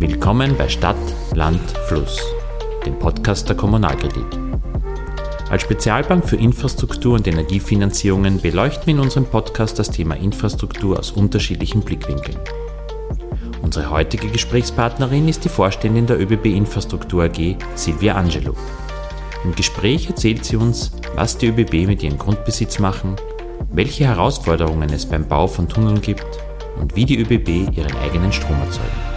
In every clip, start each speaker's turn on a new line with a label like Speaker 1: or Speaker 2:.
Speaker 1: Willkommen bei Stadt, Land, Fluss, dem Podcast der Kommunalkredit. Als Spezialbank für Infrastruktur und Energiefinanzierungen beleuchten wir in unserem Podcast das Thema Infrastruktur aus unterschiedlichen Blickwinkeln. Unsere heutige Gesprächspartnerin ist die Vorständin der ÖBB Infrastruktur AG, Silvia Angelo. Im Gespräch erzählt sie uns, was die ÖBB mit ihrem Grundbesitz machen, welche Herausforderungen es beim Bau von Tunneln gibt und wie die ÖBB ihren eigenen Strom erzeugen.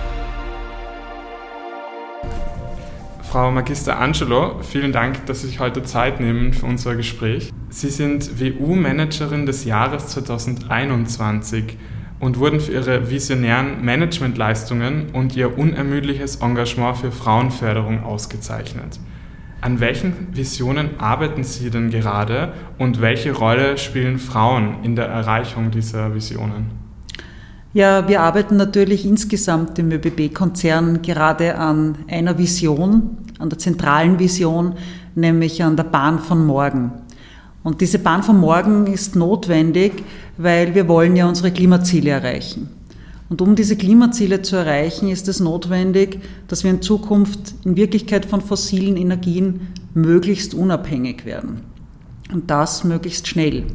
Speaker 2: Frau Magister Angelo, vielen Dank, dass Sie sich heute Zeit nehmen für unser Gespräch. Sie sind WU-Managerin des Jahres 2021 und wurden für Ihre visionären Managementleistungen und Ihr unermüdliches Engagement für Frauenförderung ausgezeichnet. An welchen Visionen arbeiten Sie denn gerade und welche Rolle spielen Frauen in der Erreichung dieser Visionen?
Speaker 3: Ja, wir arbeiten natürlich insgesamt im ÖBB-Konzern gerade an einer Vision, an der zentralen Vision, nämlich an der Bahn von morgen. Und diese Bahn von morgen ist notwendig, weil wir wollen ja unsere Klimaziele erreichen. Und um diese Klimaziele zu erreichen, ist es notwendig, dass wir in Zukunft in Wirklichkeit von fossilen Energien möglichst unabhängig werden. Und das möglichst schnell.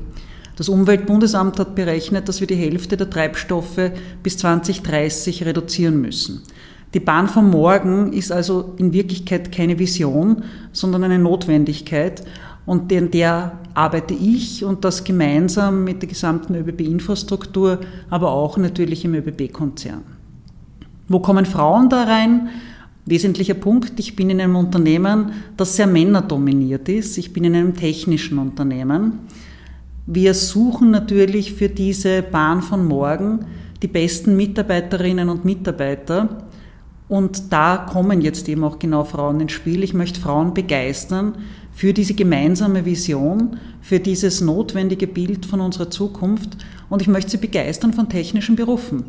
Speaker 3: Das Umweltbundesamt hat berechnet, dass wir die Hälfte der Treibstoffe bis 2030 reduzieren müssen. Die Bahn von morgen ist also in Wirklichkeit keine Vision, sondern eine Notwendigkeit. Und in der arbeite ich und das gemeinsam mit der gesamten ÖBB-Infrastruktur, aber auch natürlich im ÖBB-Konzern. Wo kommen Frauen da rein? Wesentlicher Punkt, ich bin in einem Unternehmen, das sehr männerdominiert ist. Ich bin in einem technischen Unternehmen. Wir suchen natürlich für diese Bahn von morgen die besten Mitarbeiterinnen und Mitarbeiter und da kommen jetzt eben auch genau Frauen ins Spiel. Ich möchte Frauen begeistern für diese gemeinsame Vision, für dieses notwendige Bild von unserer Zukunft. Und ich möchte sie begeistern von technischen Berufen,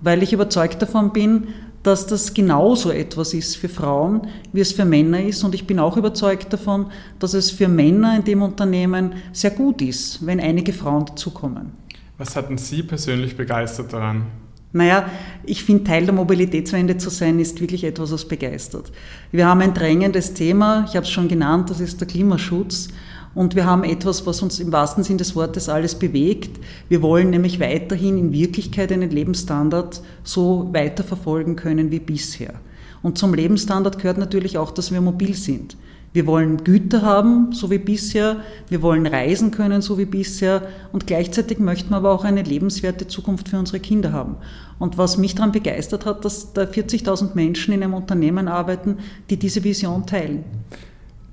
Speaker 3: weil ich überzeugt davon bin, dass das genauso etwas ist für Frauen, wie es für Männer ist. Und ich bin auch überzeugt davon, dass es für Männer in dem Unternehmen sehr gut ist, wenn einige Frauen dazukommen.
Speaker 2: Was hatten Sie persönlich begeistert daran?
Speaker 3: Naja, ich finde, Teil der Mobilitätswende zu sein, ist wirklich etwas, was begeistert. Wir haben ein drängendes Thema, ich habe es schon genannt, das ist der Klimaschutz. Und wir haben etwas, was uns im wahrsten Sinn des Wortes alles bewegt. Wir wollen nämlich weiterhin in Wirklichkeit einen Lebensstandard so weiterverfolgen können wie bisher. Und zum Lebensstandard gehört natürlich auch, dass wir mobil sind. Wir wollen Güter haben, so wie bisher. Wir wollen reisen können, so wie bisher. Und gleichzeitig möchten wir aber auch eine lebenswerte Zukunft für unsere Kinder haben. Und was mich daran begeistert hat, dass da 40.000 Menschen in einem Unternehmen arbeiten, die diese Vision teilen.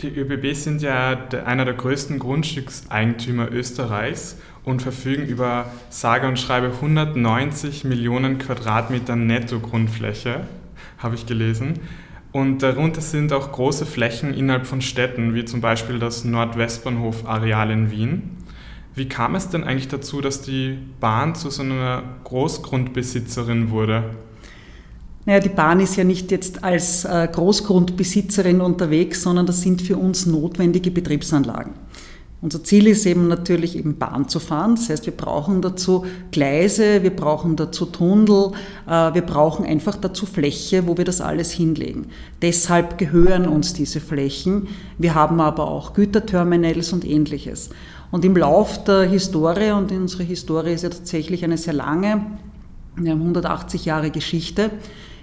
Speaker 2: Die ÖBB sind ja einer der größten Grundstückseigentümer Österreichs und verfügen über sage und schreibe 190 Millionen Quadratmeter Netto-Grundfläche, habe ich gelesen. Und darunter sind auch große Flächen innerhalb von Städten, wie zum Beispiel das Nordwestbahnhof-Areal in Wien. Wie kam es denn eigentlich dazu, dass die Bahn zu so einer Großgrundbesitzerin wurde?
Speaker 3: Naja, die Bahn ist ja nicht jetzt als äh, Großgrundbesitzerin unterwegs, sondern das sind für uns notwendige Betriebsanlagen. Unser Ziel ist eben natürlich eben Bahn zu fahren. Das heißt, wir brauchen dazu Gleise, wir brauchen dazu Tunnel, äh, wir brauchen einfach dazu Fläche, wo wir das alles hinlegen. Deshalb gehören uns diese Flächen. Wir haben aber auch Güterterminals und ähnliches. Und im Lauf der Historie, und unsere Historie ist ja tatsächlich eine sehr lange, wir haben 180 Jahre Geschichte,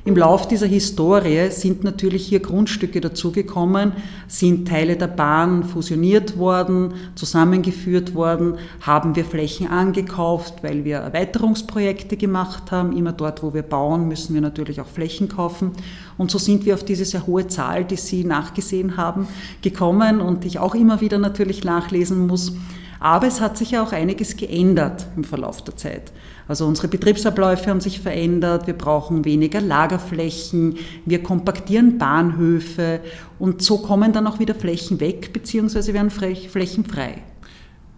Speaker 3: im Lauf dieser Historie sind natürlich hier Grundstücke dazugekommen, sind Teile der Bahn fusioniert worden, zusammengeführt worden, haben wir Flächen angekauft, weil wir Erweiterungsprojekte gemacht haben. Immer dort, wo wir bauen, müssen wir natürlich auch Flächen kaufen. Und so sind wir auf diese sehr hohe Zahl, die Sie nachgesehen haben, gekommen und ich auch immer wieder natürlich nachlesen muss. Aber es hat sich ja auch einiges geändert im Verlauf der Zeit. Also unsere Betriebsabläufe haben sich verändert, wir brauchen weniger Lagerflächen, wir kompaktieren Bahnhöfe und so kommen dann auch wieder Flächen weg, beziehungsweise werden Flächen frei.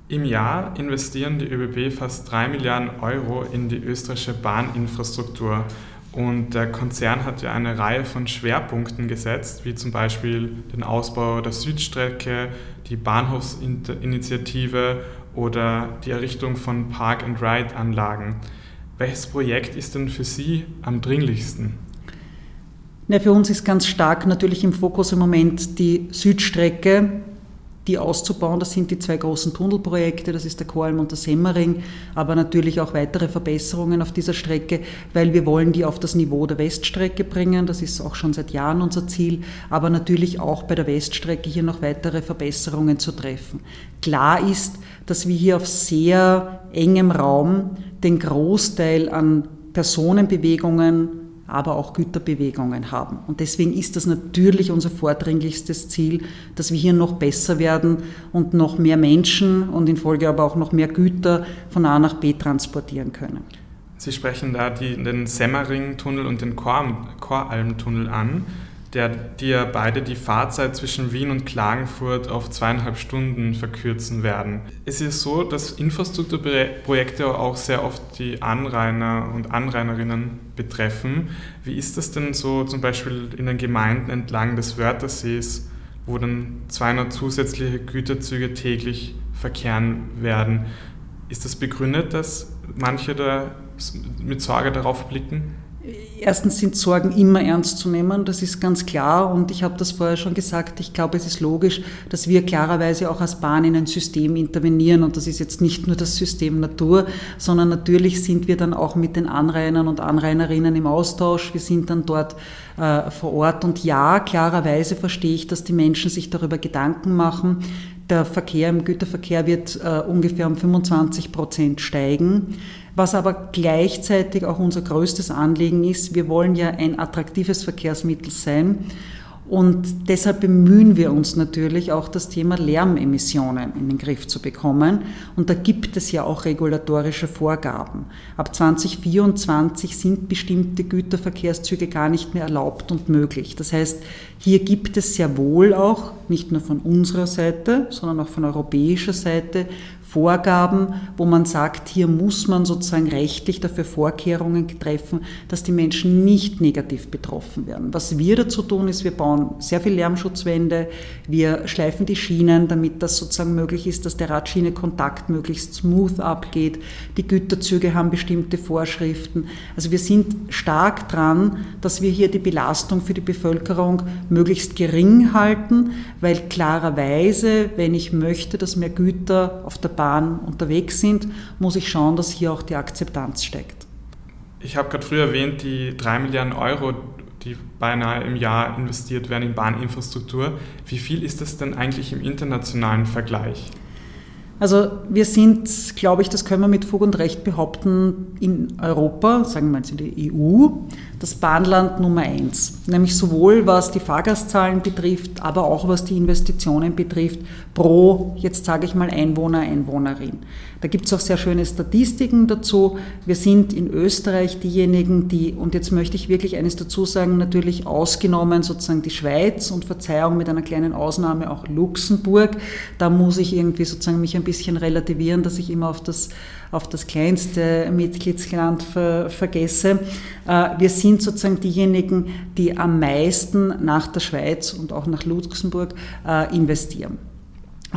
Speaker 2: Im Jahr investieren die ÖBB fast 3 Milliarden Euro in die österreichische Bahninfrastruktur. Und der Konzern hat ja eine Reihe von Schwerpunkten gesetzt, wie zum Beispiel den Ausbau der Südstrecke, die Bahnhofsinitiative oder die Errichtung von Park-and-Ride-Anlagen. Welches Projekt ist denn für Sie am dringlichsten?
Speaker 3: Ja, für uns ist ganz stark natürlich im Fokus im Moment die Südstrecke, die auszubauen. Das sind die zwei großen Tunnelprojekte, das ist der Koralm und der Semmering, aber natürlich auch weitere Verbesserungen auf dieser Strecke, weil wir wollen die auf das Niveau der Weststrecke bringen. Das ist auch schon seit Jahren unser Ziel, aber natürlich auch bei der Weststrecke hier noch weitere Verbesserungen zu treffen. Klar ist, dass wir hier auf sehr engem Raum den Großteil an Personenbewegungen aber auch Güterbewegungen haben. Und deswegen ist das natürlich unser vordringlichstes Ziel, dass wir hier noch besser werden und noch mehr Menschen und in Folge aber auch noch mehr Güter von A nach B transportieren können.
Speaker 2: Sie sprechen da die, den Semmering-Tunnel und den Koralm-Tunnel an der, ja beide die Fahrzeit zwischen Wien und Klagenfurt auf zweieinhalb Stunden verkürzen werden. Es ist so, dass Infrastrukturprojekte auch sehr oft die Anrainer und Anrainerinnen betreffen. Wie ist das denn so zum Beispiel in den Gemeinden entlang des Wörthersees, wo dann 200 zusätzliche Güterzüge täglich verkehren werden? Ist das begründet, dass manche da mit Sorge darauf blicken?
Speaker 3: Erstens sind Sorgen immer ernst zu nehmen, das ist ganz klar. Und ich habe das vorher schon gesagt, ich glaube, es ist logisch, dass wir klarerweise auch als Bahn in ein System intervenieren. Und das ist jetzt nicht nur das System Natur, sondern natürlich sind wir dann auch mit den Anrainern und Anrainerinnen im Austausch. Wir sind dann dort äh, vor Ort. Und ja, klarerweise verstehe ich, dass die Menschen sich darüber Gedanken machen. Der Verkehr im Güterverkehr wird äh, ungefähr um 25 Prozent steigen. Was aber gleichzeitig auch unser größtes Anliegen ist, wir wollen ja ein attraktives Verkehrsmittel sein. Und deshalb bemühen wir uns natürlich auch das Thema Lärmemissionen in den Griff zu bekommen. Und da gibt es ja auch regulatorische Vorgaben. Ab 2024 sind bestimmte Güterverkehrszüge gar nicht mehr erlaubt und möglich. Das heißt, hier gibt es sehr wohl auch, nicht nur von unserer Seite, sondern auch von europäischer Seite, Vorgaben, wo man sagt, hier muss man sozusagen rechtlich dafür Vorkehrungen treffen, dass die Menschen nicht negativ betroffen werden. Was wir dazu tun, ist, wir bauen sehr viel Lärmschutzwände, wir schleifen die Schienen, damit das sozusagen möglich ist, dass der Radschiene-Kontakt möglichst smooth abgeht. Die Güterzüge haben bestimmte Vorschriften. Also wir sind stark dran, dass wir hier die Belastung für die Bevölkerung möglichst gering halten, weil klarerweise, wenn ich möchte, dass mehr Güter auf der Bahn unterwegs sind, muss ich schauen, dass hier auch die Akzeptanz steigt.
Speaker 2: Ich habe gerade früher erwähnt, die drei Milliarden Euro, die beinahe im Jahr investiert werden in Bahninfrastruktur. Wie viel ist das denn eigentlich im internationalen Vergleich?
Speaker 3: Also wir sind, glaube ich, das können wir mit Fug und Recht behaupten, in Europa, sagen wir mal in der EU, das Bahnland Nummer eins. Nämlich sowohl was die Fahrgastzahlen betrifft, aber auch was die Investitionen betrifft, pro, jetzt sage ich mal, Einwohner, Einwohnerin. Da gibt es auch sehr schöne Statistiken dazu. Wir sind in Österreich diejenigen, die, und jetzt möchte ich wirklich eines dazu sagen, natürlich ausgenommen sozusagen die Schweiz und Verzeihung mit einer kleinen Ausnahme auch Luxemburg. Da muss ich irgendwie sozusagen mich ein bisschen relativieren, dass ich immer auf das, auf das kleinste Mitgliedsland ver, vergesse. Äh, wir sind sozusagen diejenigen, die am meisten nach der Schweiz und auch nach Luxemburg äh, investieren.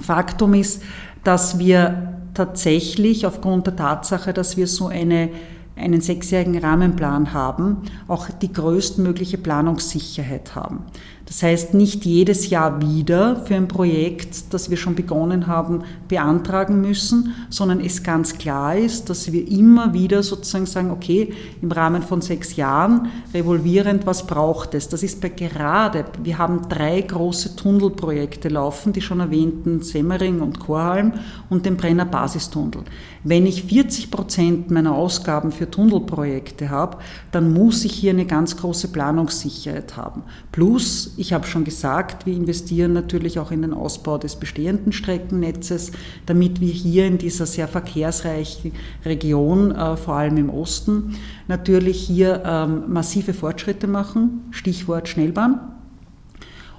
Speaker 3: Faktum ist, dass wir tatsächlich aufgrund der Tatsache, dass wir so eine, einen sechsjährigen Rahmenplan haben, auch die größtmögliche Planungssicherheit haben. Das heißt, nicht jedes Jahr wieder für ein Projekt, das wir schon begonnen haben, beantragen müssen, sondern es ganz klar ist, dass wir immer wieder sozusagen sagen, okay, im Rahmen von sechs Jahren revolvierend, was braucht es? Das ist bei gerade, wir haben drei große Tunnelprojekte laufen, die schon erwähnten Semmering und Chorhalm und den Brenner Basistunnel. Wenn ich 40 Prozent meiner Ausgaben für Tunnelprojekte habe, dann muss ich hier eine ganz große Planungssicherheit haben. Plus, ich habe schon gesagt, wir investieren natürlich auch in den Ausbau des bestehenden Streckennetzes, damit wir hier in dieser sehr verkehrsreichen Region, äh, vor allem im Osten, natürlich hier ähm, massive Fortschritte machen. Stichwort Schnellbahn.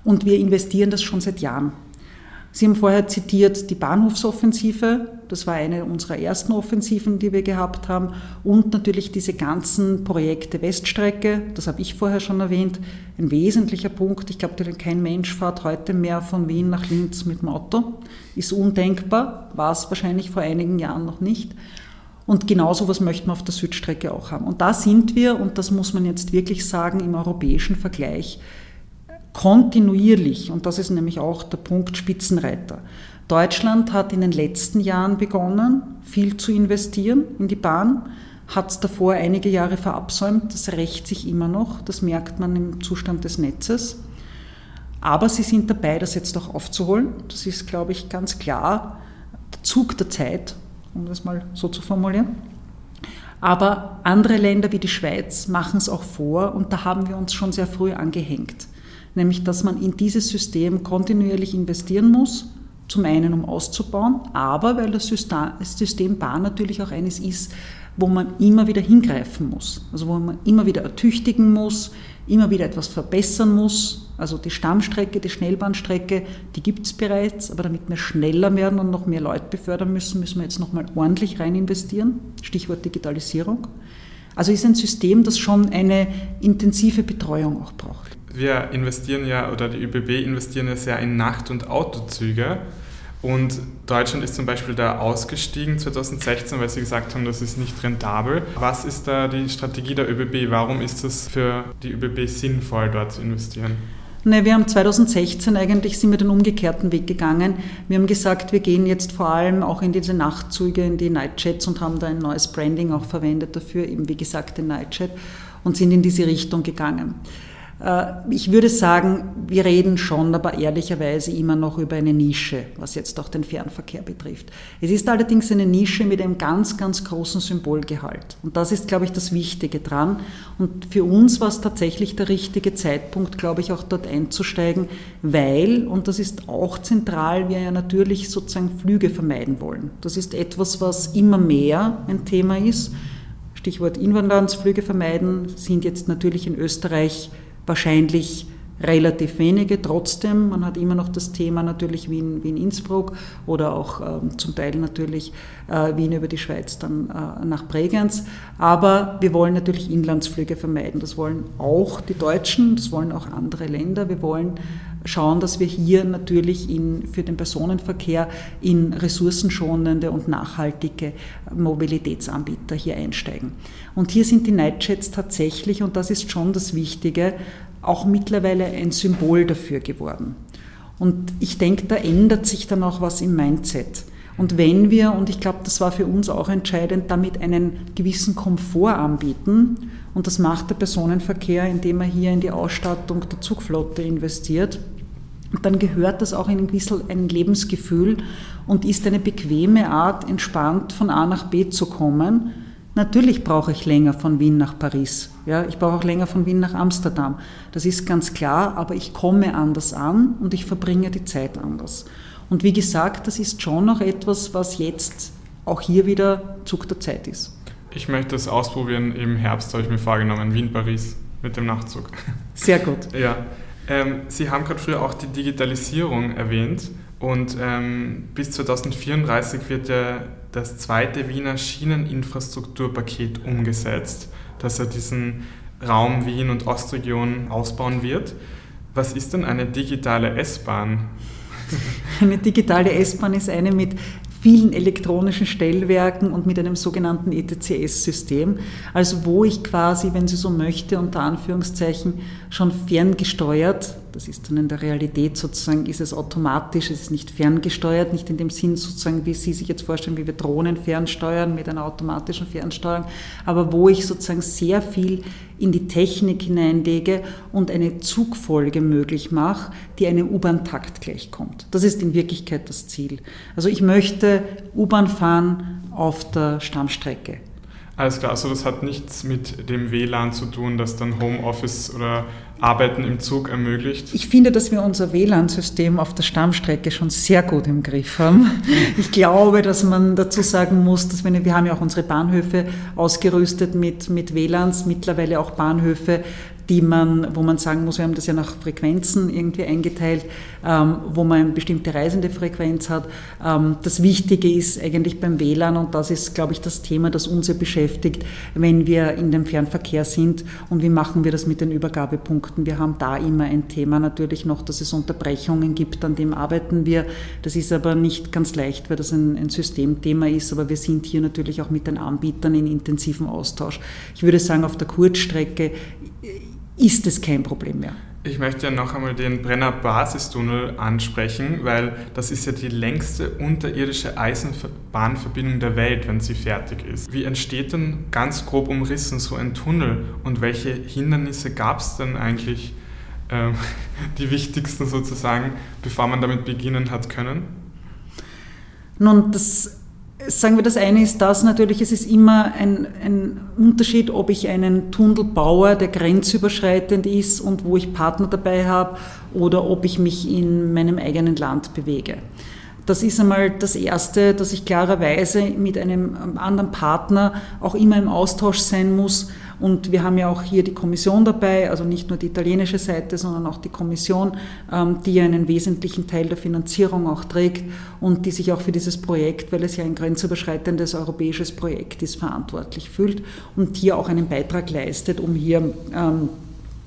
Speaker 3: Und wir investieren das schon seit Jahren. Sie haben vorher zitiert die Bahnhofsoffensive, das war eine unserer ersten Offensiven, die wir gehabt haben, und natürlich diese ganzen Projekte Weststrecke, das habe ich vorher schon erwähnt, ein wesentlicher Punkt. Ich glaube, kein Mensch fährt heute mehr von Wien nach Linz mit dem Auto, ist undenkbar, war es wahrscheinlich vor einigen Jahren noch nicht. Und genau so was möchten wir auf der Südstrecke auch haben. Und da sind wir, und das muss man jetzt wirklich sagen, im europäischen Vergleich kontinuierlich, und das ist nämlich auch der Punkt Spitzenreiter. Deutschland hat in den letzten Jahren begonnen, viel zu investieren in die Bahn, hat es davor einige Jahre verabsäumt, das rächt sich immer noch, das merkt man im Zustand des Netzes. Aber sie sind dabei, das jetzt auch aufzuholen. Das ist, glaube ich, ganz klar der Zug der Zeit, um das mal so zu formulieren. Aber andere Länder wie die Schweiz machen es auch vor und da haben wir uns schon sehr früh angehängt. Nämlich, dass man in dieses System kontinuierlich investieren muss, zum einen um auszubauen, aber weil das System Bahn natürlich auch eines ist, wo man immer wieder hingreifen muss, also wo man immer wieder ertüchtigen muss, immer wieder etwas verbessern muss. Also die Stammstrecke, die Schnellbahnstrecke, die gibt es bereits, aber damit wir schneller werden und noch mehr Leute befördern müssen, müssen wir jetzt nochmal ordentlich rein investieren. Stichwort Digitalisierung. Also ist ein System, das schon eine intensive Betreuung auch braucht.
Speaker 2: Wir investieren ja, oder die ÖBB investieren ja sehr in Nacht- und Autozüge. Und Deutschland ist zum Beispiel da ausgestiegen 2016, weil sie gesagt haben, das ist nicht rentabel. Was ist da die Strategie der ÖBB? Warum ist es für die ÖBB sinnvoll, dort zu investieren?
Speaker 3: Ne, wir haben 2016 eigentlich sind wir den umgekehrten Weg gegangen. Wir haben gesagt, wir gehen jetzt vor allem auch in diese Nachtzüge, in die Nightjets und haben da ein neues Branding auch verwendet dafür, eben wie gesagt den Nightjet und sind in diese Richtung gegangen. Äh, ich würde sagen, wir reden schon, aber ehrlicherweise immer noch über eine Nische, was jetzt auch den Fernverkehr betrifft. Es ist allerdings eine Nische mit einem ganz, ganz großen Symbolgehalt. Und das ist, glaube ich, das Wichtige dran. Und für uns war es tatsächlich der richtige Zeitpunkt, glaube ich, auch dort einzusteigen, weil, und das ist auch zentral, wir ja natürlich sozusagen Flüge vermeiden wollen. Das ist etwas, was immer mehr ein Thema ist. Stichwort Inlandsflüge vermeiden sind jetzt natürlich in Österreich wahrscheinlich relativ wenige. Trotzdem, man hat immer noch das Thema natürlich Wien, Wien Innsbruck oder auch ähm, zum Teil natürlich äh, Wien über die Schweiz dann äh, nach Bregenz. Aber wir wollen natürlich Inlandsflüge vermeiden. Das wollen auch die Deutschen, das wollen auch andere Länder. Wir wollen schauen, dass wir hier natürlich in, für den Personenverkehr in ressourcenschonende und nachhaltige Mobilitätsanbieter hier einsteigen. Und hier sind die Nightjets tatsächlich, und das ist schon das Wichtige, auch mittlerweile ein Symbol dafür geworden. Und ich denke, da ändert sich dann auch was im Mindset. Und wenn wir, und ich glaube, das war für uns auch entscheidend, damit einen gewissen Komfort anbieten, und das macht der Personenverkehr, indem er hier in die Ausstattung der Zugflotte investiert, dann gehört das auch in ein bisschen ein Lebensgefühl und ist eine bequeme Art, entspannt von A nach B zu kommen Natürlich brauche ich länger von Wien nach Paris. Ja, ich brauche auch länger von Wien nach Amsterdam. Das ist ganz klar, aber ich komme anders an und ich verbringe die Zeit anders. Und wie gesagt, das ist schon noch etwas, was jetzt auch hier wieder Zug der Zeit ist.
Speaker 2: Ich möchte das ausprobieren. Im Herbst habe ich mir vorgenommen, Wien-Paris mit dem Nachtzug.
Speaker 3: Sehr gut.
Speaker 2: ja. Ähm, Sie haben gerade früher auch die Digitalisierung erwähnt. Und ähm, bis 2034 wird ja das zweite Wiener Schieneninfrastrukturpaket umgesetzt, das ja diesen Raum Wien und Ostregion ausbauen wird. Was ist denn eine digitale S-Bahn?
Speaker 3: Eine digitale S-Bahn ist eine mit vielen elektronischen Stellwerken und mit einem sogenannten ETCS-System, also wo ich quasi, wenn Sie so möchte, unter Anführungszeichen schon ferngesteuert das ist dann in der Realität sozusagen, ist es automatisch, es ist nicht ferngesteuert, nicht in dem Sinn sozusagen, wie Sie sich jetzt vorstellen, wie wir Drohnen fernsteuern mit einer automatischen Fernsteuerung, aber wo ich sozusagen sehr viel in die Technik hineinlege und eine Zugfolge möglich mache, die einem U-Bahn-Takt gleichkommt. Das ist in Wirklichkeit das Ziel. Also ich möchte U-Bahn fahren auf der Stammstrecke.
Speaker 2: Alles klar, also das hat nichts mit dem WLAN zu tun, das dann Homeoffice oder Arbeiten im Zug ermöglicht?
Speaker 3: Ich finde, dass wir unser WLAN-System auf der Stammstrecke schon sehr gut im Griff haben. Ich glaube, dass man dazu sagen muss, dass wir, wir haben ja auch unsere Bahnhöfe ausgerüstet mit, mit WLANs, mittlerweile auch Bahnhöfe, die man, wo man sagen muss, wir haben das ja nach Frequenzen irgendwie eingeteilt, ähm, wo man eine bestimmte reisende Frequenz hat. Ähm, das Wichtige ist eigentlich beim WLAN, und das ist, glaube ich, das Thema, das uns ja beschäftigt, wenn wir in dem Fernverkehr sind und wie machen wir das mit den Übergabepunkten. Wir haben da immer ein Thema natürlich noch, dass es Unterbrechungen gibt, an dem arbeiten wir. Das ist aber nicht ganz leicht, weil das ein, ein Systemthema ist, aber wir sind hier natürlich auch mit den Anbietern in intensiven Austausch. Ich würde sagen, auf der Kurzstrecke ist es kein Problem mehr.
Speaker 2: Ich möchte ja noch einmal den Brenner Basistunnel ansprechen, weil das ist ja die längste unterirdische Eisenbahnverbindung der Welt, wenn sie fertig ist. Wie entsteht denn ganz grob umrissen so ein Tunnel und welche Hindernisse gab es denn eigentlich, äh, die wichtigsten sozusagen, bevor man damit beginnen hat können?
Speaker 3: Nun, das Sagen wir, das eine ist das natürlich, es ist immer ein, ein, Unterschied, ob ich einen Tunnel baue, der grenzüberschreitend ist und wo ich Partner dabei habe, oder ob ich mich in meinem eigenen Land bewege. Das ist einmal das Erste, dass ich klarerweise mit einem anderen Partner auch immer im Austausch sein muss. Und wir haben ja auch hier die Kommission dabei, also nicht nur die italienische Seite, sondern auch die Kommission, ähm, die ja einen wesentlichen Teil der Finanzierung auch trägt und die sich auch für dieses Projekt, weil es ja ein grenzüberschreitendes europäisches Projekt ist, verantwortlich fühlt und hier auch einen Beitrag leistet, um hier ähm,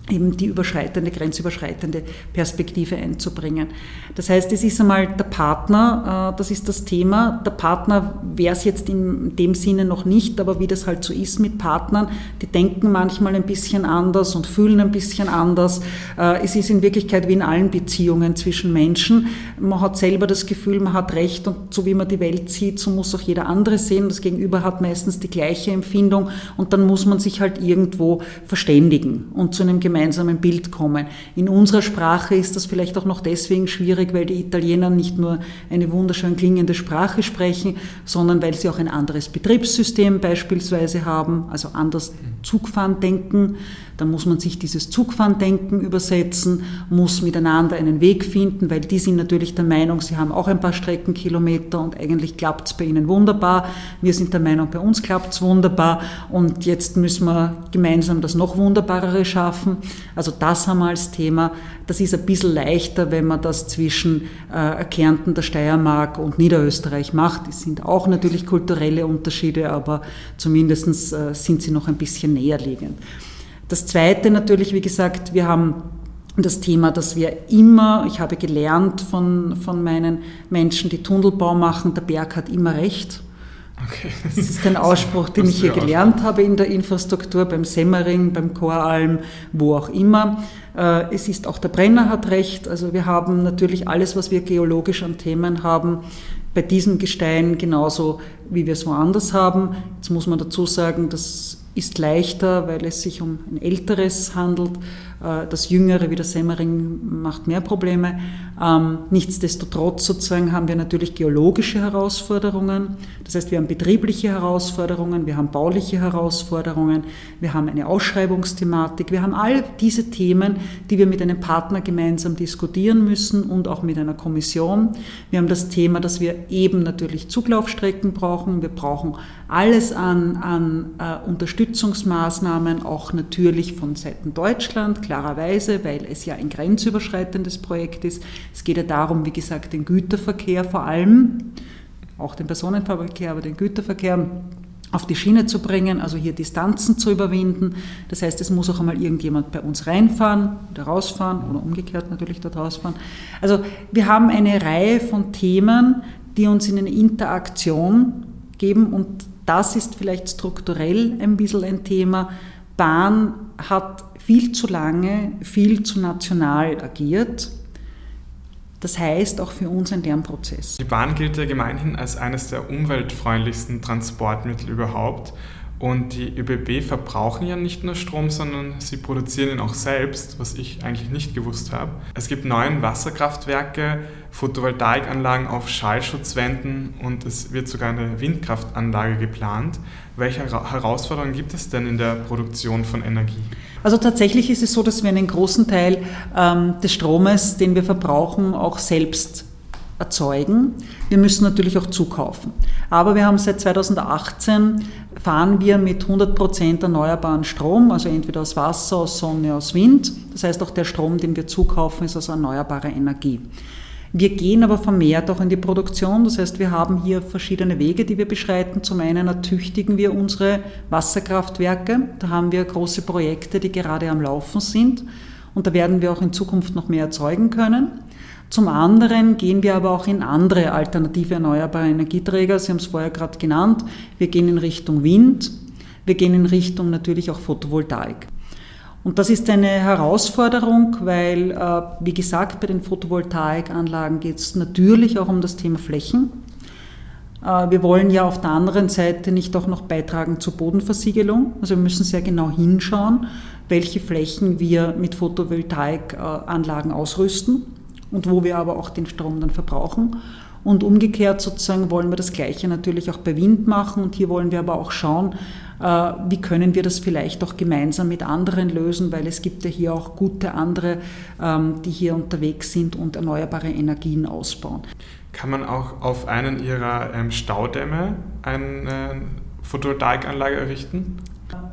Speaker 3: eben die überschreitende, grenzüberschreitende Perspektive einzubringen. Das heißt, es ist einmal der Partner, äh, das ist das Thema. Der Partner wäre es jetzt in dem Sinne noch nicht, aber wie das halt so ist mit Partnern, die denken manchmal ein bisschen anders und fühlen ein bisschen anders. Äh, es ist in Wirklichkeit wie in allen Beziehungen zwischen Menschen. Man hat selber das Gefühl, man hat Recht und so wie man die Welt sieht, so muss auch jeder andere sehen. Das Gegenüber hat meistens die gleiche Empfindung und dann muss man sich halt irgendwo verständigen und zu einem gemeinsamen gemeinsamen Bild kommen. In unserer Sprache ist das vielleicht auch noch deswegen schwierig, weil die Italiener nicht nur eine wunderschön klingende Sprache sprechen, sondern weil sie auch ein anderes Betriebssystem beispielsweise haben, also anders Zugfahren denken. Dann muss man sich dieses Zugfahren-Denken übersetzen, muss miteinander einen Weg finden, weil die sind natürlich der Meinung, sie haben auch ein paar Streckenkilometer und eigentlich klappt es bei ihnen wunderbar. Wir sind der Meinung, bei uns klappt es wunderbar und jetzt müssen wir gemeinsam das noch Wunderbarere schaffen. Also das haben wir als Thema. Das ist ein bisschen leichter, wenn man das zwischen äh, Kärnten, der Steiermark und Niederösterreich macht. Es sind auch natürlich kulturelle Unterschiede, aber zumindest äh, sind sie noch ein bisschen näher liegend. Das Zweite natürlich, wie gesagt, wir haben das Thema, dass wir immer, ich habe gelernt von, von meinen Menschen, die Tunnelbau machen, der Berg hat immer recht. Okay. Das ist ein Ausspruch, den ich hier gelernt habe in der Infrastruktur, beim Semmering, beim Choralm, wo auch immer. Äh, es ist auch der Brenner hat recht. Also wir haben natürlich alles, was wir geologisch an Themen haben, bei diesem Gestein genauso, wie wir es woanders haben. Jetzt muss man dazu sagen, das ist leichter, weil es sich um ein älteres handelt. Äh, das Jüngere wie der Semmering macht mehr Probleme. Ähm, nichtsdestotrotz sozusagen haben wir natürlich geologische Herausforderungen. Das heißt, wir haben betriebliche Herausforderungen, wir haben bauliche Herausforderungen, wir haben eine Ausschreibungsthematik, wir haben all diese Themen, die wir mit einem Partner gemeinsam diskutieren müssen und auch mit einer Kommission. Wir haben das Thema, dass wir eben natürlich Zuglaufstrecken brauchen. Wir brauchen alles an, an äh, Unterstützungsmaßnahmen, auch natürlich von Seiten Deutschland, klarerweise, weil es ja ein grenzüberschreitendes Projekt ist. Es geht ja darum, wie gesagt, den Güterverkehr vor allem, auch den Personenverkehr, aber den Güterverkehr auf die Schiene zu bringen, also hier Distanzen zu überwinden. Das heißt, es muss auch einmal irgendjemand bei uns reinfahren oder rausfahren oder umgekehrt natürlich dort rausfahren. Also wir haben eine Reihe von Themen, die uns in eine Interaktion geben und das ist vielleicht strukturell ein bisschen ein Thema. Bahn hat viel zu lange, viel zu national agiert. Das heißt auch für uns ein Lernprozess.
Speaker 2: Die Bahn gilt ja gemeinhin als eines der umweltfreundlichsten Transportmittel überhaupt. Und die ÖBB verbrauchen ja nicht nur Strom, sondern sie produzieren ihn auch selbst, was ich eigentlich nicht gewusst habe. Es gibt neun Wasserkraftwerke, Photovoltaikanlagen auf Schallschutzwänden und es wird sogar eine Windkraftanlage geplant. Welche Herausforderungen gibt es denn in der Produktion von Energie?
Speaker 3: Also tatsächlich ist es so, dass wir einen großen Teil ähm, des Stromes, den wir verbrauchen, auch selbst erzeugen. Wir müssen natürlich auch zukaufen. Aber wir haben seit 2018 fahren wir mit 100 Prozent erneuerbaren Strom, also entweder aus Wasser, aus Sonne, aus Wind. Das heißt, auch der Strom, den wir zukaufen, ist aus erneuerbarer Energie. Wir gehen aber vermehrt auch in die Produktion. Das heißt, wir haben hier verschiedene Wege, die wir beschreiten. Zum einen ertüchtigen wir unsere Wasserkraftwerke. Da haben wir große Projekte, die gerade am Laufen sind. Und da werden wir auch in Zukunft noch mehr erzeugen können. Zum anderen gehen wir aber auch in andere alternative erneuerbare Energieträger. Sie haben es vorher gerade genannt. Wir gehen in Richtung Wind. Wir gehen in Richtung natürlich auch Photovoltaik. Und das ist eine Herausforderung, weil, äh, wie gesagt, bei den Photovoltaikanlagen geht es natürlich auch um das Thema Flächen. Äh, wir wollen ja auf der anderen Seite nicht auch noch beitragen zur Bodenversiegelung. Also wir müssen sehr genau hinschauen, welche Flächen wir mit Photovoltaikanlagen ausrüsten und wo wir aber auch den Strom dann verbrauchen. Und umgekehrt sozusagen wollen wir das Gleiche natürlich auch bei Wind machen. Und hier wollen wir aber auch schauen, wie können wir das vielleicht auch gemeinsam mit anderen lösen, weil es gibt ja hier auch gute andere, ähm, die hier unterwegs sind und erneuerbare Energien ausbauen.
Speaker 2: Kann man auch auf einen Ihrer ähm, Staudämme eine Photovoltaikanlage errichten?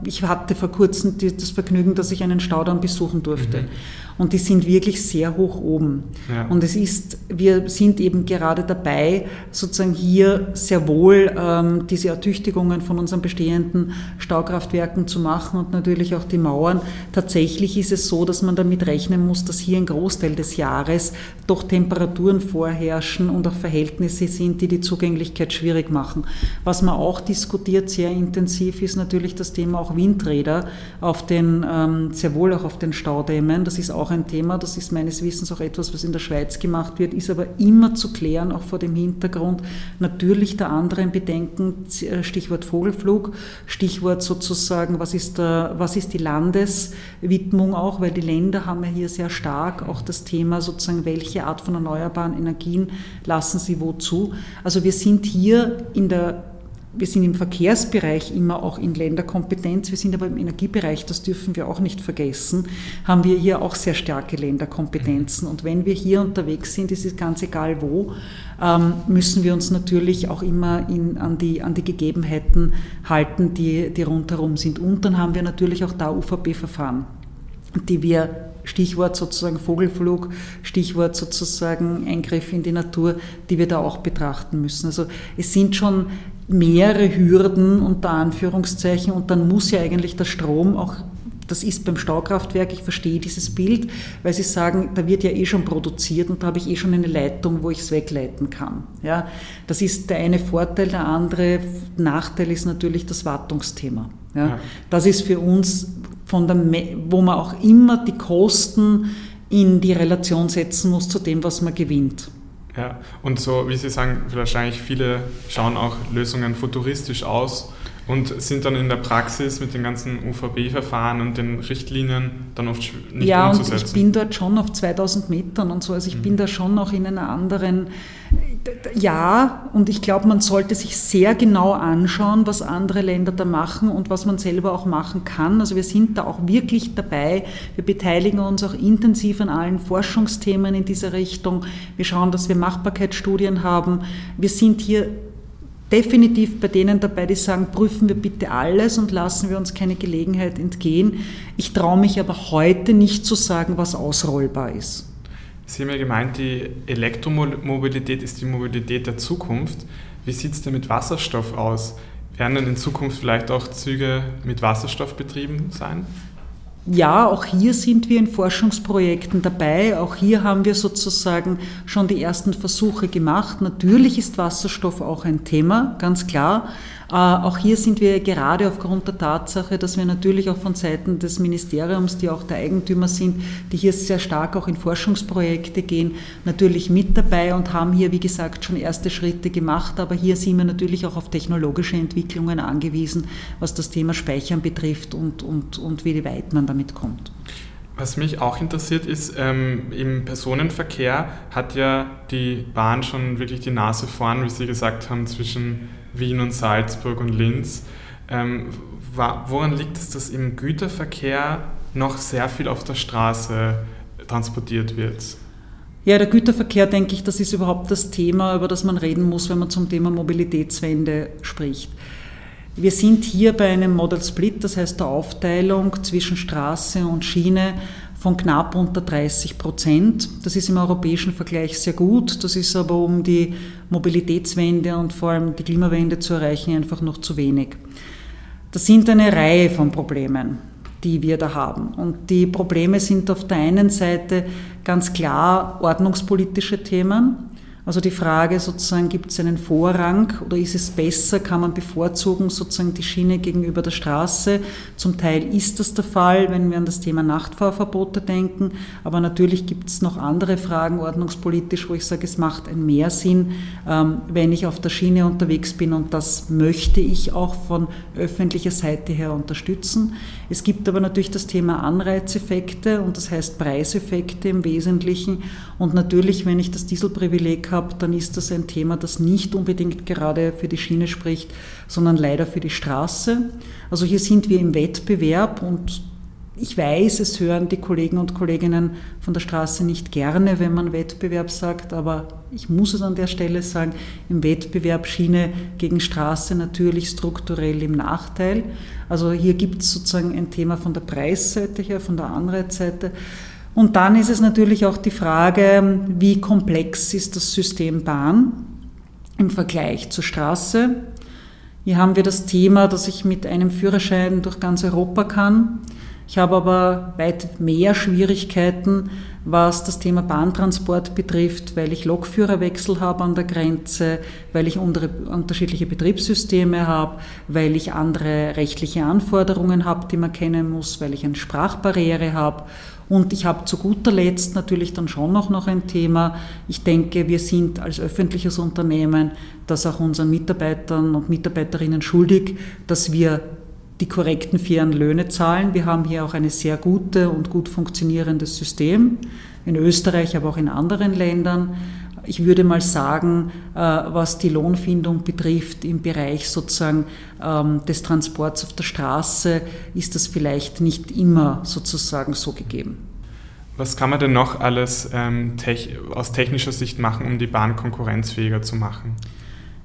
Speaker 3: Ich hatte vor kurzem das Vergnügen, dass ich einen Staudamm besuchen durfte. Mhm. Und die sind wirklich sehr hoch oben. Ja. Und es ist, wir sind eben gerade dabei, sozusagen hier sehr wohl ähm, diese Ertüchtigungen von unseren bestehenden Staukraftwerken zu machen und natürlich auch die Mauern. Tatsächlich ist es so, dass man damit rechnen muss, dass hier ein Großteil des Jahres doch Temperaturen vorherrschen und auch Verhältnisse sind, die die Zugänglichkeit schwierig machen. Was man auch diskutiert sehr intensiv ist natürlich das Thema auch Windräder auf den, ähm, sehr wohl auch auf den Staudämmen. Das ist auch ein Thema, das ist meines Wissens auch etwas, was in der Schweiz gemacht wird, ist aber immer zu klären, auch vor dem Hintergrund natürlich der anderen Bedenken, äh, Stichwort Vogelflug, Stichwort sozusagen, was ist, der, was ist die Landeswidmung auch, weil die Länder haben ja hier sehr stark auch das Thema sozusagen, welche Art von erneuerbaren Energien lassen sie wozu. Also wir sind hier in der wir sind im Verkehrsbereich immer auch in Länderkompetenz, wir sind aber im Energiebereich, das dürfen wir auch nicht vergessen, haben wir hier auch sehr starke Länderkompetenzen. Und wenn wir hier unterwegs sind, ist es ganz egal wo, ähm, müssen wir uns natürlich auch immer in, an, die, an die Gegebenheiten halten, die, die rundherum sind. Und dann haben wir natürlich auch da UVB-Verfahren, die wir Stichwort sozusagen Vogelflug, Stichwort sozusagen Eingriff in die Natur, die wir da auch betrachten müssen. Also es sind schon mehrere Hürden unter Anführungszeichen und dann muss ja eigentlich der Strom auch das ist beim Staukraftwerk, ich verstehe dieses Bild, weil Sie sagen, da wird ja eh schon produziert und da habe ich eh schon eine Leitung, wo ich es wegleiten kann. Ja, das ist der eine Vorteil, der andere Nachteil ist natürlich das Wartungsthema. Ja, ja. Das ist für uns, von der, wo man auch immer die Kosten in die Relation setzen muss zu dem, was man gewinnt.
Speaker 2: Ja, und so, wie Sie sagen, wahrscheinlich viele schauen auch Lösungen futuristisch aus und sind dann in der Praxis mit den ganzen UVB-Verfahren und den Richtlinien dann oft nicht
Speaker 3: ja, umzusetzen. Ja, und ich bin dort schon auf 2000 Metern und so, also ich mhm. bin da schon noch in einer anderen, ja, und ich glaube, man sollte sich sehr genau anschauen, was andere Länder da machen und was man selber auch machen kann. Also wir sind da auch wirklich dabei. Wir beteiligen uns auch intensiv an allen Forschungsthemen in dieser Richtung. Wir schauen, dass wir Machbarkeitsstudien haben. Wir sind hier definitiv bei denen dabei, die sagen, prüfen wir bitte alles und lassen wir uns keine Gelegenheit entgehen. Ich traue mich aber heute nicht zu sagen, was ausrollbar ist.
Speaker 2: Sie haben ja gemeint, die Elektromobilität ist die Mobilität der Zukunft. Wie sieht es denn mit Wasserstoff aus? Werden denn in Zukunft vielleicht auch Züge mit Wasserstoff betrieben sein?
Speaker 3: Ja, auch hier sind wir in Forschungsprojekten dabei. Auch hier haben wir sozusagen schon die ersten Versuche gemacht. Natürlich ist Wasserstoff auch ein Thema, ganz klar. Äh, auch hier sind wir gerade aufgrund der Tatsache, dass wir natürlich auch von Seiten des Ministeriums, die auch der Eigentümer sind, die hier sehr stark auch in Forschungsprojekte gehen, natürlich mit dabei und haben hier, wie gesagt, schon erste Schritte gemacht. Aber hier sind wir natürlich auch auf technologische Entwicklungen angewiesen, was das Thema Speichern betrifft und, und, und wie weit man damit kommt.
Speaker 2: Was mich auch interessiert ist, ähm, im Personenverkehr hat ja die Bahn schon wirklich die Nase vorn, wie Sie gesagt haben, zwischen Wien und Salzburg und Linz. Ähm, woran liegt es, dass im Güterverkehr noch sehr viel auf der Straße transportiert wird?
Speaker 3: Ja, der Güterverkehr, denke ich, das ist überhaupt das Thema, über das man reden muss, wenn man zum Thema Mobilitätswende spricht. Wir sind hier bei einem Model Split, das heißt der Aufteilung zwischen Straße und Schiene von knapp unter 30 Prozent. Das ist im europäischen Vergleich sehr gut. Das ist aber, um die Mobilitätswende und vor allem die Klimawende zu erreichen, einfach noch zu wenig. Das sind eine Reihe von Problemen, die wir da haben. Und die Probleme sind auf der einen Seite ganz klar ordnungspolitische Themen. Also die Frage sozusagen, gibt es einen Vorrang oder ist es besser, kann man bevorzugen sozusagen die Schiene gegenüber der Straße? Zum Teil ist das der Fall, wenn wir an das Thema Nachtfahrverbote denken, aber natürlich gibt es noch andere Fragen ordnungspolitisch, wo ich sage, es macht ein mehr Sinn, ähm, wenn ich auf der Schiene unterwegs bin und das möchte ich auch von öffentlicher Seite her unterstützen. Es gibt aber natürlich das Thema Anreizeffekte und das heißt Preiseffekte im Wesentlichen und natürlich, wenn ich das Dieselprivileg habe, dann ist das ein Thema, das nicht unbedingt gerade für die Schiene spricht, sondern leider für die Straße. Also hier sind wir im Wettbewerb und ich weiß, es hören die Kollegen und Kolleginnen von der Straße nicht gerne, wenn man Wettbewerb sagt, aber ich muss es an der Stelle sagen, im Wettbewerb Schiene gegen Straße natürlich strukturell im Nachteil. Also hier gibt es sozusagen ein Thema von der Preisseite her, von der Anreizseite. Und dann ist es natürlich auch die Frage, wie komplex ist das System Bahn im Vergleich zur Straße. Hier haben wir das Thema, dass ich mit einem Führerschein durch ganz Europa kann. Ich habe aber weit mehr Schwierigkeiten, was das Thema Bahntransport betrifft, weil ich Lokführerwechsel habe an der Grenze, weil ich unterschiedliche Betriebssysteme habe, weil ich andere rechtliche Anforderungen habe, die man kennen muss, weil ich eine Sprachbarriere habe und ich habe zu guter Letzt natürlich dann schon noch, noch ein Thema. Ich denke, wir sind als öffentliches Unternehmen das auch unseren Mitarbeitern und Mitarbeiterinnen schuldig, dass wir die korrekten, fairen Löhne zahlen. Wir haben hier auch ein sehr gute und gut funktionierendes System in Österreich, aber auch in anderen Ländern. Ich würde mal sagen, äh, was die Lohnfindung betrifft im Bereich sozusagen ähm, des Transports auf der Straße, ist das vielleicht nicht immer sozusagen so gegeben.
Speaker 2: Was kann man denn noch alles ähm, aus technischer Sicht machen, um die Bahn konkurrenzfähiger zu machen?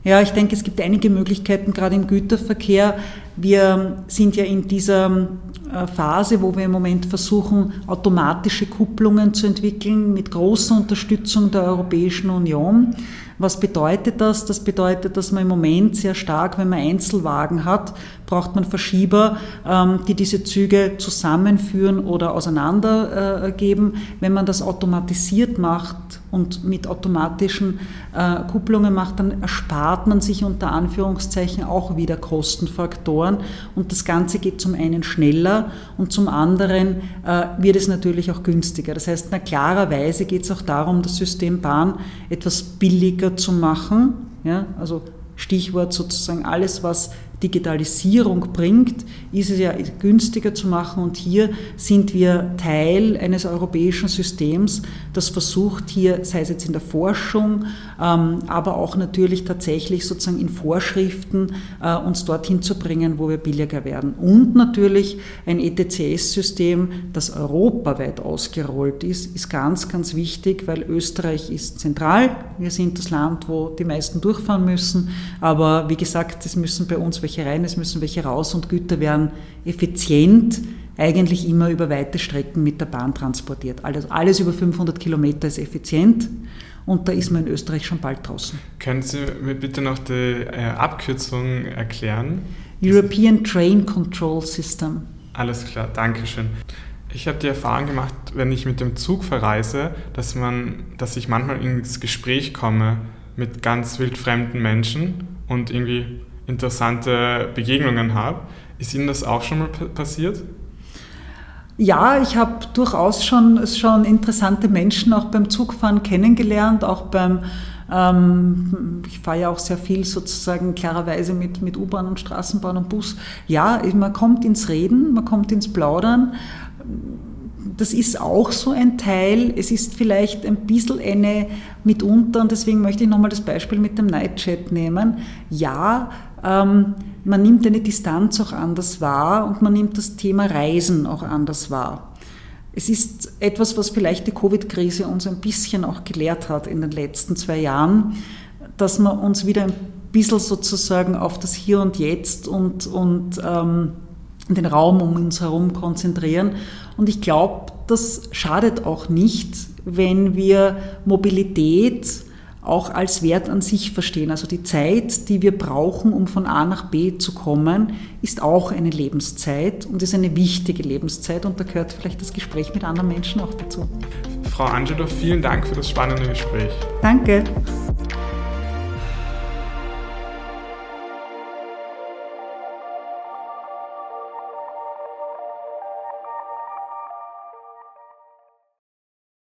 Speaker 3: Ja, ich denke, es gibt einige Möglichkeiten, gerade im Güterverkehr. Wir sind ja in dieser äh, Phase, wo wir im Moment versuchen, automatische Kupplungen zu entwickeln mit großer Unterstützung der Europäischen Union. Was bedeutet das? Das bedeutet, dass man im Moment sehr stark, wenn man Einzelwagen hat, braucht man Verschieber, ähm, die diese Züge zusammenführen oder auseinandergeben. Wenn man das automatisiert macht und mit automatischen äh, Kupplungen macht, dann erspart man sich unter Anführungszeichen auch wieder Kostenfaktoren und das Ganze geht zum einen schneller und zum anderen äh, wird es natürlich auch günstiger. Das heißt, na klarerweise geht es auch darum, das System Bahn etwas billiger zu machen. Ja, also Stichwort sozusagen alles, was Digitalisierung bringt, ist es ja günstiger zu machen. Und hier sind wir Teil eines europäischen Systems, das versucht hier, sei es jetzt in der Forschung, ähm, aber auch natürlich tatsächlich sozusagen in Vorschriften äh, uns dorthin zu bringen, wo wir billiger werden. Und natürlich ein ETCS-System, das europaweit ausgerollt ist, ist ganz, ganz wichtig, weil Österreich ist zentral. Wir sind das Land, wo die meisten durchfahren müssen. Aber wie gesagt, es müssen bei uns welche welche rein, es müssen welche raus und Güter werden effizient eigentlich immer über weite Strecken mit der Bahn transportiert. Also alles über 500 Kilometer ist effizient und da ist man in Österreich schon bald draußen.
Speaker 2: Können Sie mir bitte noch die äh, Abkürzung erklären?
Speaker 3: European Train Control System.
Speaker 2: Alles klar, danke schön. Ich habe die Erfahrung gemacht, wenn ich mit dem Zug verreise, dass, man, dass ich manchmal ins Gespräch komme mit ganz wildfremden Menschen und irgendwie interessante Begegnungen habe. Ist Ihnen das auch schon mal passiert?
Speaker 3: Ja, ich habe durchaus schon, schon interessante Menschen auch beim Zugfahren kennengelernt, auch beim ähm, ich fahre ja auch sehr viel sozusagen klarerweise mit, mit U-Bahn und Straßenbahn und Bus. Ja, man kommt ins Reden, man kommt ins Plaudern. Das ist auch so ein Teil. Es ist vielleicht ein bisschen eine mitunter, und deswegen möchte ich nochmal das Beispiel mit dem Nightchat nehmen. Ja, ähm, man nimmt eine Distanz auch anders wahr und man nimmt das Thema Reisen auch anders wahr. es ist etwas, was vielleicht die Covid-Krise uns ein bisschen auch gelehrt hat in den letzten zwei Jahren, dass wir uns wieder ein bisschen sozusagen auf das Hier und Jetzt und, und ähm, den Raum um uns herum konzentrieren. Und ich glaube, das schadet auch nicht, wenn wir Mobilität auch als Wert an sich verstehen. Also die Zeit, die wir brauchen, um von A nach B zu kommen, ist auch eine Lebenszeit und ist eine wichtige Lebenszeit und da gehört vielleicht das Gespräch mit anderen Menschen auch dazu.
Speaker 2: Frau Angelo, vielen Dank für das spannende Gespräch.
Speaker 3: Danke.